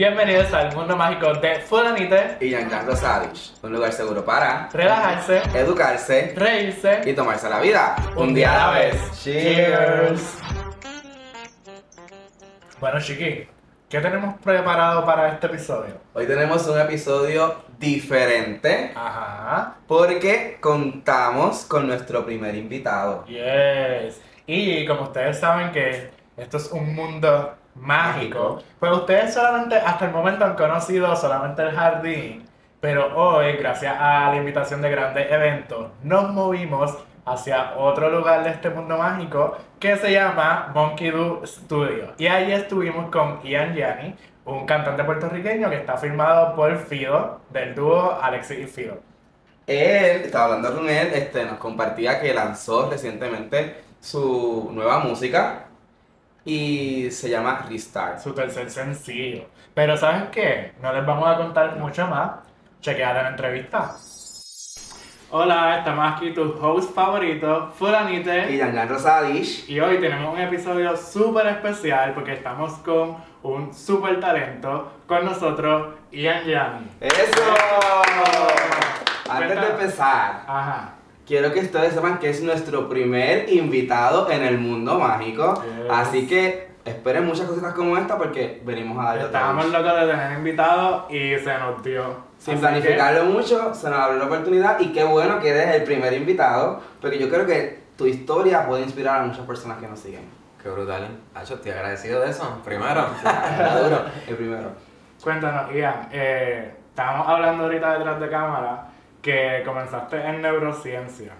Bienvenidos al mundo mágico de Fulanite. y Giancarlo Rosadic, un lugar seguro para Relajarse, educarse reírse y tomarse la vida un día a la vez. Cheers. Bueno, Chiqui, ¿qué tenemos preparado para este episodio? Hoy tenemos un episodio diferente Ajá. porque contamos con nuestro primer invitado. Yes. Y como ustedes saben que esto es un mundo mágico, pues ustedes solamente hasta el momento han conocido solamente el jardín, pero hoy, gracias a la invitación de grandes eventos, nos movimos hacia otro lugar de este mundo mágico que se llama Monkey Do Studio. Y ahí estuvimos con Ian Yanni, un cantante puertorriqueño que está firmado por Fido, del dúo Alexis y Fido. Él, estaba hablando con él, este, nos compartía que lanzó recientemente su nueva música y se llama Restart. su tercer sencillo. Pero ¿saben qué? No les vamos a contar mucho más. Chequear la entrevista. Hola, estamos aquí tu host favorito, Y Fulanite. Giancarlo Rosadic. Y hoy tenemos un episodio súper especial porque estamos con un súper talento con nosotros, Ian Yanni. ¡Eso! Antes de empezar, Ajá. Quiero que ustedes sepan que es nuestro primer invitado en el mundo mágico. Yes. Así que esperen muchas cositas como esta porque venimos a darle otra Estábamos locos de tener invitados y se nos dio. Sin Así planificarlo mucho, se nos abrió la oportunidad y qué bueno que eres el primer invitado porque yo creo que tu historia puede inspirar a muchas personas que nos siguen. Qué brutal. Hacho, estoy agradecido de eso. Primero. Duro, el primero. que, Cuéntanos, Ian. Eh, estábamos hablando ahorita detrás de cámara que comenzaste en neurociencia.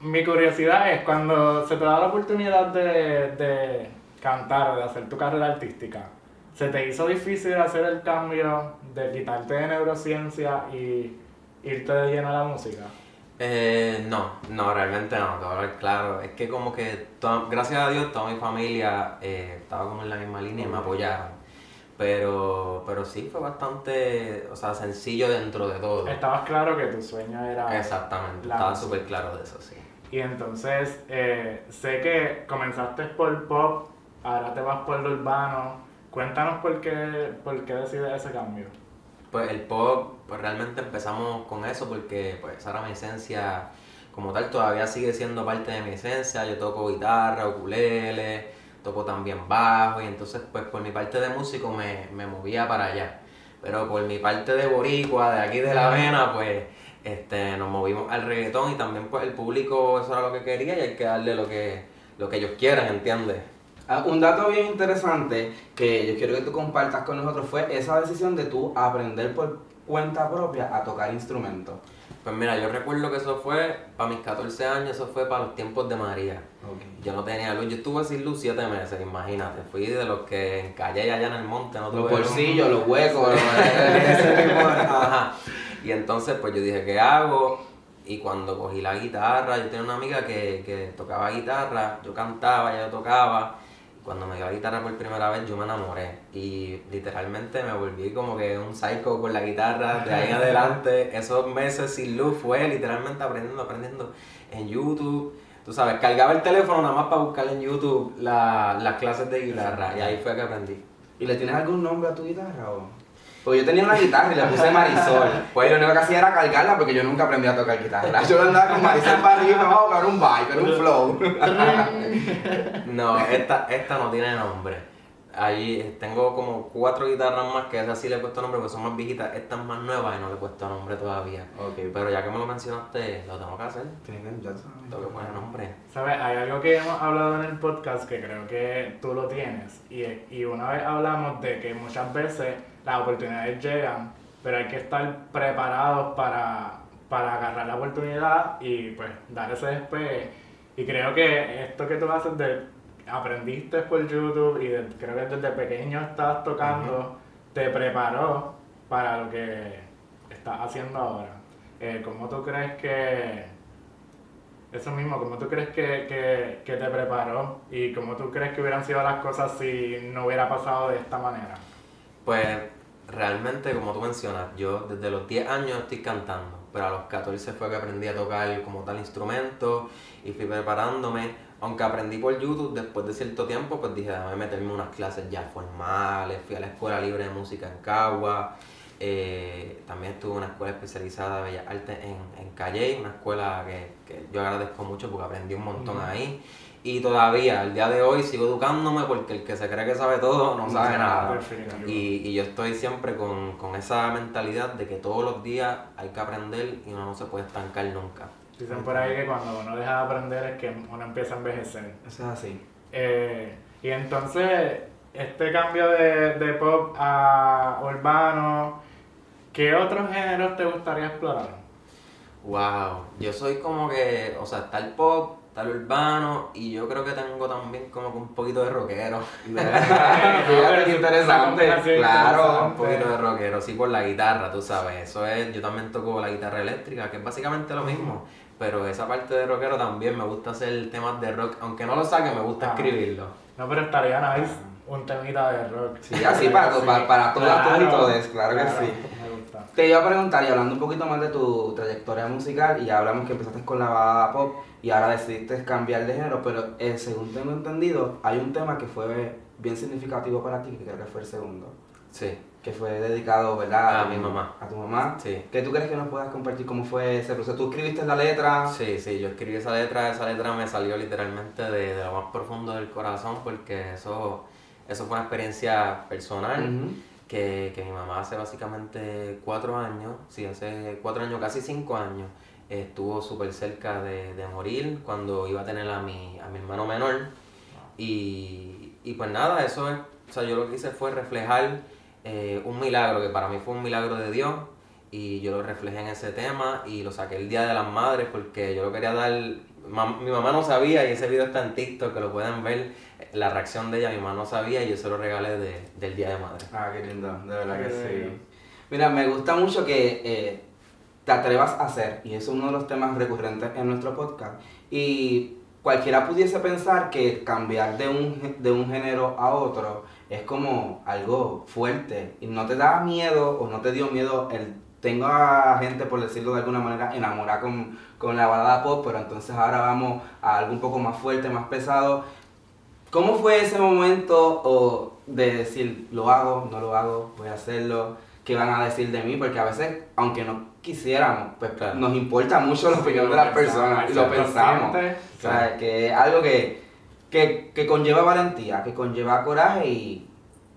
Mi curiosidad es cuando se te da la oportunidad de, de cantar, de hacer tu carrera artística, ¿se te hizo difícil hacer el cambio de quitarte de neurociencia y irte de lleno a la música? Eh, no, no, realmente no, te voy a hablar claro. Es que como que, toda- gracias a Dios, toda mi familia eh, estaba como en la misma línea y me apoyaron. Pero, pero sí, fue bastante, o sea, sencillo dentro de todo. Estabas claro que tu sueño era... Exactamente, estaba súper claro de eso, sí. Y entonces, eh, sé que comenzaste por pop, ahora te vas por lo urbano. Cuéntanos por qué, por qué decides ese cambio. Pues el pop, pues realmente empezamos con eso porque pues esa era mi esencia como tal, todavía sigue siendo parte de mi esencia, yo toco guitarra, ukulele, toco también bajo y entonces pues por mi parte de músico me, me movía para allá. Pero por mi parte de boricua, de aquí de la vena, pues este, nos movimos al reggaetón y también pues el público eso era lo que quería y hay que darle lo que, lo que ellos quieran, ¿entiendes? Ah, Un dato bien interesante que yo quiero que tú compartas con nosotros fue esa decisión de tú aprender por cuenta propia a tocar instrumentos. Pues mira, yo recuerdo que eso fue para mis 14 años, eso fue para los tiempos de María. Yo no tenía luz, yo estuve sin luz 7 meses, imagínate. Fui de los que encallé allá en el monte, no Los bolsillos, los huecos, Ajá. Y entonces pues yo dije, ¿qué hago? Y cuando cogí la guitarra, yo tenía una amiga que, que tocaba guitarra, yo cantaba, ella tocaba. Cuando me dio la guitarra por primera vez yo me enamoré y literalmente me volví como que un psycho con la guitarra de ahí en adelante. Esos meses sin luz fue literalmente aprendiendo, aprendiendo en YouTube. Tú sabes, cargaba el teléfono nada más para buscar en YouTube la- las clases de guitarra y ahí fue que aprendí. ¿Y le tienes algún nombre a tu guitarra o? Porque yo tenía una guitarra y le puse Marisol. Pues lo único que hacía era cargarla porque yo nunca aprendí a tocar guitarra. Yo andaba con Marisol para arriba, vamos a buscar un vibe, era un flow. No, esta, esta no tiene nombre. Ahí tengo como cuatro guitarras más que esas sí le he puesto nombre porque son más viejitas. Esta es más nueva y no le he puesto nombre todavía. Ok, Pero ya que me lo mencionaste, lo tengo que hacer. Ya saben. Tengo que poner nombre. ¿Sabes? Hay algo que hemos hablado en el podcast que creo que tú lo tienes. Y, y una vez hablamos de que muchas veces las oportunidades llegan, pero hay que estar preparados para, para agarrar la oportunidad y pues dar ese despegue. Y creo que esto que tú haces de aprendiste por YouTube y de- creo que desde pequeño estás tocando, te preparó para lo que estás haciendo ahora. Eh, ¿Cómo tú crees que eso mismo, ¿cómo tú crees que, que, que te preparó y cómo tú crees que hubieran sido las cosas si no hubiera pasado de esta manera? Pues realmente, como tú mencionas, yo desde los 10 años estoy cantando, pero a los 14 fue que aprendí a tocar como tal instrumento y fui preparándome aunque aprendí por YouTube, después de cierto tiempo, pues dije, déjame meterme unas clases ya formales, fui a la Escuela Libre de Música en Cagua, eh, también estuve en una escuela especializada de Bellas Artes en, en Calle, una escuela que, que, yo agradezco mucho porque aprendí un montón ahí. Y todavía, al día de hoy, sigo educándome porque el que se cree que sabe todo no sabe nada. Y, y, yo estoy siempre con, con, esa mentalidad de que todos los días hay que aprender y uno no se puede estancar nunca. Dicen por ahí que cuando uno deja de aprender es que uno empieza a envejecer. Eso es así. Eh, y entonces, este cambio de, de pop a urbano, ¿qué otros géneros te gustaría explorar? Wow, yo soy como que, o sea, está el pop, está el urbano y yo creo que tengo también como que un poquito de rockero. Fíjate qué interesante, claro. Un poquito de rockero, sí, por la guitarra, tú sabes. Eso es, yo también toco la guitarra eléctrica, que es básicamente lo mismo. Pero esa parte de rockero también me gusta hacer temas de rock, aunque no lo saque, me gusta Ah. escribirlo. No, pero estaría nice un temita de rock. Sí, así para, Sí. para, para todas Claro, y todos, claro que sí. Me gusta. Te iba a preguntar, y hablando un poquito más de tu trayectoria musical, y ya hablamos que empezaste con la balada pop y ahora decidiste cambiar de género, pero eh, según tengo entendido, hay un tema que fue bien significativo para ti, que creo que fue el segundo, Sí. Que fue dedicado, ¿verdad? A mi mamá. A tu mamá. Sí. ¿Qué tú crees que nos puedas compartir cómo fue ese proceso? ¿Tú escribiste la letra? Sí, sí, yo escribí esa letra, esa letra me salió literalmente de, de lo más profundo del corazón porque eso, eso fue una experiencia personal que, que mi mamá hace básicamente cuatro años, sí, hace cuatro años, casi cinco años, estuvo súper cerca de, de morir cuando iba a tener a mi, a mi hermano menor y, y pues nada, eso es, o sea, yo lo que hice fue reflejar eh, un milagro, que para mí fue un milagro de Dios, y yo lo reflejé en ese tema y lo saqué el Día de las Madres porque yo lo quería dar, mi mamá no sabía y ese video está en TikTok que lo pueden ver, la reacción de ella, mi mamá no sabía y yo se lo regalé de- del Día de Madre. Ah, qué lindo, de verdad que sí. Mira, me gusta mucho que eh, te atrevas a hacer, y eso es uno de los temas recurrentes en nuestro podcast. Y cualquiera pudiese pensar que cambiar de un, de un género a otro es como algo fuerte, y no te da miedo o no te dio miedo el... Tengo a gente, por decirlo de alguna manera, enamorada con, con la balada pop, pero entonces ahora vamos a algo un poco más fuerte, más pesado. ¿Cómo fue ese momento o de decir, lo hago, no lo hago, voy a hacerlo? ¿Qué van a decir de mí? Porque a veces, aunque no quisiéramos, pues Claro. nos importa mucho la opinión de las personas y lo pensamos. O sea, que es algo que, que, que conlleva valentía, que conlleva coraje y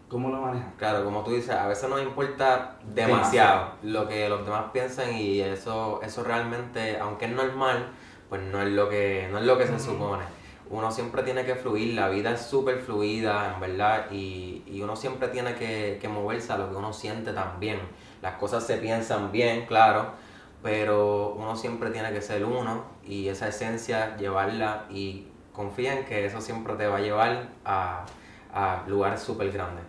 cómo lo manejas. Claro, como tú dices, a veces nos importa demasiado lo que los demás piensan y eso, eso realmente, aunque es normal, pues no es lo que, no es lo que se supone. Uno siempre tiene que fluir, la vida es súper fluida, en verdad, y, y uno siempre tiene que, que moverse a lo que uno siente también. Las cosas se piensan bien, claro, pero uno siempre tiene que ser uno y esa esencia llevarla y confía en que eso siempre te va a llevar a, a lugares súper grandes.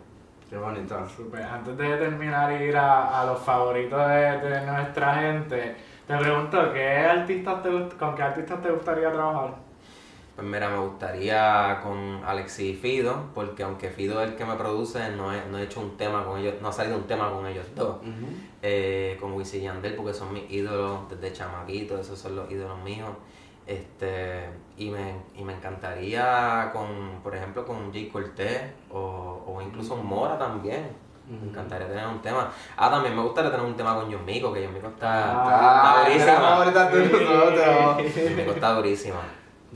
Qué bonito. Súper. Antes de terminar y ir a, a los favoritos de, de nuestra gente, te pregunto, ¿qué artistas te, ¿con qué artistas te gustaría trabajar? Pues mira, me gustaría con Alexis y Fido, porque aunque Fido es el que me produce, no he, no he hecho un tema con ellos, no ha salido un tema con ellos dos. Eh, con Wisin y Yandel, porque son mis ídolos desde chamaquito, esos son los ídolos míos. Este, y me, y me encantaría con, por ejemplo, con Jay Cortez o, o incluso Mora también. Me encantaría tener un tema. Ah, también me gustaría tener un tema con John Mico, que John Mico está, Ah, está durísima. John Mico está durísima.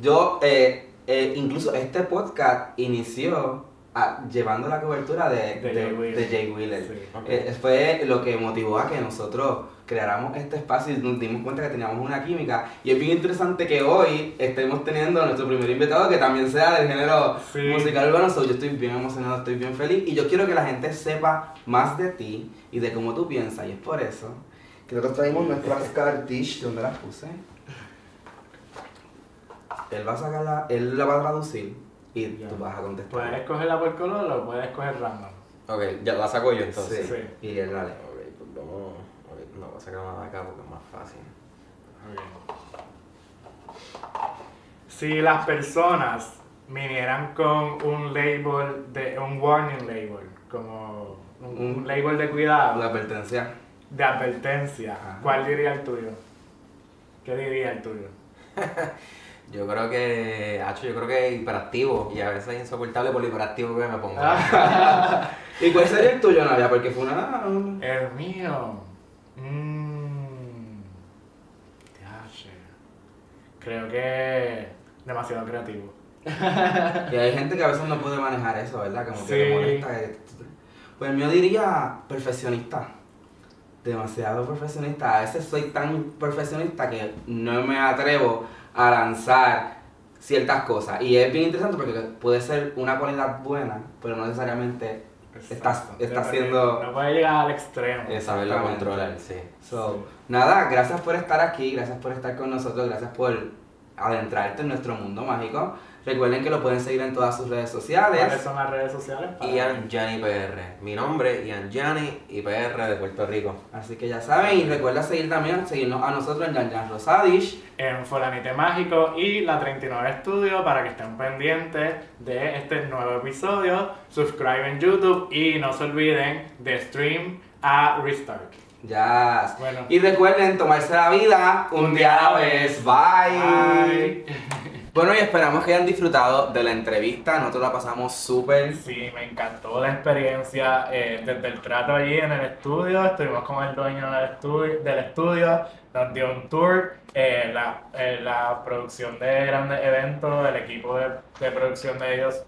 Yo, eh, eh, incluso este podcast inició ah, llevando la cobertura de, De de, Jay Wheeler. Sí. Eh, fue lo que motivó a que nosotros creáramos este espacio y nos dimos cuenta que teníamos una química. Y es bien interesante que hoy estemos teniendo a nuestro primer invitado que también sea del género Sí. musical urbano. So, yo estoy bien emocionado, estoy bien feliz y yo quiero que la gente sepa más de ti y de cómo tú piensas. Y es por eso que nosotros traímos nuestras cartish, ¿dónde las puse? Él va a sacar la, él la va a traducir y Ya. tú vas a contestar. ¿Puedes escogerla por color o puedes escoger random? Ok, ya la saco yo entonces. Sí. Sí. Y él dale. Ok, pues vamos. ok, No voy a sacar una de acá porque es más fácil. Si las personas vinieran con un label, de un warning label, como un, Un- un label de cuidado, La advertencia. de advertencia, Ajá. ¿cuál diría el tuyo? ¿Qué diría el tuyo? Yo creo que, Hacho, yo creo que hiperactivo y a veces insoportable por lo hiperactivo que me pongo. ¿Y cuál sería el tuyo, Nadia? Porque fue una... El mío. Mmm. Creo que demasiado creativo. Y hay gente que a veces no puede manejar eso, ¿verdad? Como que le Sí. molesta. Pues yo diría perfeccionista. Demasiado perfeccionista. A veces soy tan perfeccionista que no me atrevo a lanzar ciertas cosas. Y es bien interesante porque puede ser una cualidad buena, pero no necesariamente estás Depende- siendo... No puede llegar al extremo. Saberlo Exactamente. controlar, sí. So, nada, gracias por estar aquí, gracias por estar con nosotros, gracias por adentrarte en nuestro mundo mágico. Recuerden que lo pueden seguir en todas sus redes ¿Cuáles sociales. son las redes sociales? para- Ian Gianni PR. Mi nombre, Ian Gianni y PR de Puerto Rico. Así que ya saben, y recuerda seguir también, seguirnos a nosotros en Jan Jan Rosadish. en Folanite Mágico y la 39 Studio para que estén pendientes de este nuevo episodio. Subscribe en YouTube y no se olviden de stream a Restart. Ya. Bueno. Y recuerden tomarse la vida un día a la vez. Bye. Bye. Bueno, y esperamos que hayan disfrutado de la entrevista. Nosotros la pasamos súper. Sí, me encantó la experiencia eh, desde el trato allí en el estudio. Estuvimos con el dueño del estudio, del estudio nos dio un tour. eh, la, eh, la producción de grandes eventos, el equipo de, de producción de ellos,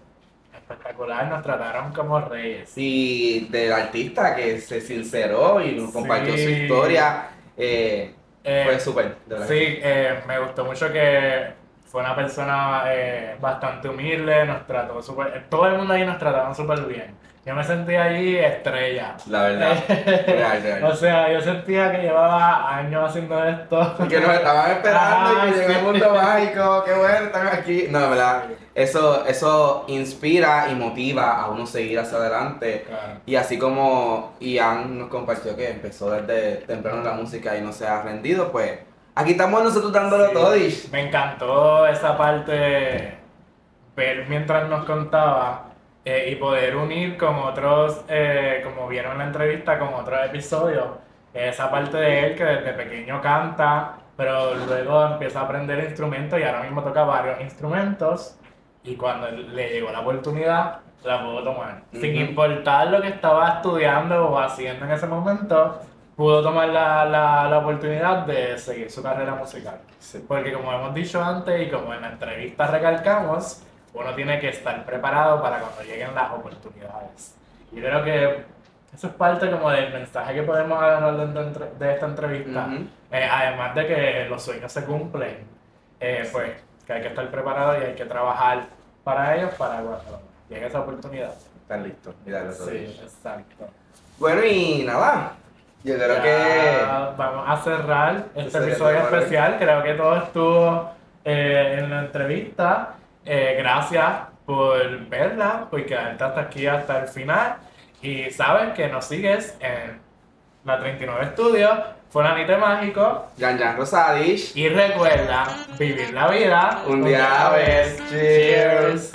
espectacular. Nos trataron como reyes. Y del artista que se sinceró y nos compartió su Sí. historia. eh, Eh, fue súper. Sí, eh, me gustó mucho que fue una persona eh, bastante humilde, nos trató súper, todo el mundo ahí nos trataban súper bien. Yo me sentía allí estrella. La verdad. real, real. O sea, yo sentía que llevaba años haciendo esto. que nos estaban esperando y que llegó el sí. mundo mágico, qué bueno, están aquí. No, verdad, eso, eso inspira y motiva a uno seguir hacia adelante. Claro. Y así como Ian nos compartió que empezó desde temprano en la música y no se ha rendido, pues aquí estamos nosotros dándolo Sí. todo. y- Me encantó esa parte, ver mientras nos contaba eh, y poder unir con otros, eh, como vieron en la entrevista, con otros episodios. Esa parte de él que desde pequeño canta, pero luego empieza a aprender instrumentos y ahora mismo toca varios instrumentos. Y cuando le llegó la oportunidad, la pudo tomar. Sin Ujú. importar lo que estaba estudiando o haciendo en ese momento, pudo tomar la, la, la oportunidad de seguir su carrera musical. Porque como hemos dicho antes y como en la entrevista recalcamos, uno tiene que estar preparado para cuando lleguen las oportunidades. Y creo que eso es parte como del mensaje que podemos agarrar de, de esta entrevista. Ujú. Eh, además de que los sueños se cumplen, eh, pues que hay que estar preparado y hay que trabajar para ellos para cuando llegue esa oportunidad. Están listos. Sí, exacto. Bueno, y nada, yo creo Ya que... Vamos a cerrar este episodio especial. Creo que todo estuvo eh, en la entrevista. Eh, gracias por verla, por quedarte hasta aquí hasta el final. Y sabes que nos sigues en la 39 Studio, Fonanite Mágico. Jan Jan Rosadish. Y recuerda vivir la vida Un día a la vez. Cheers.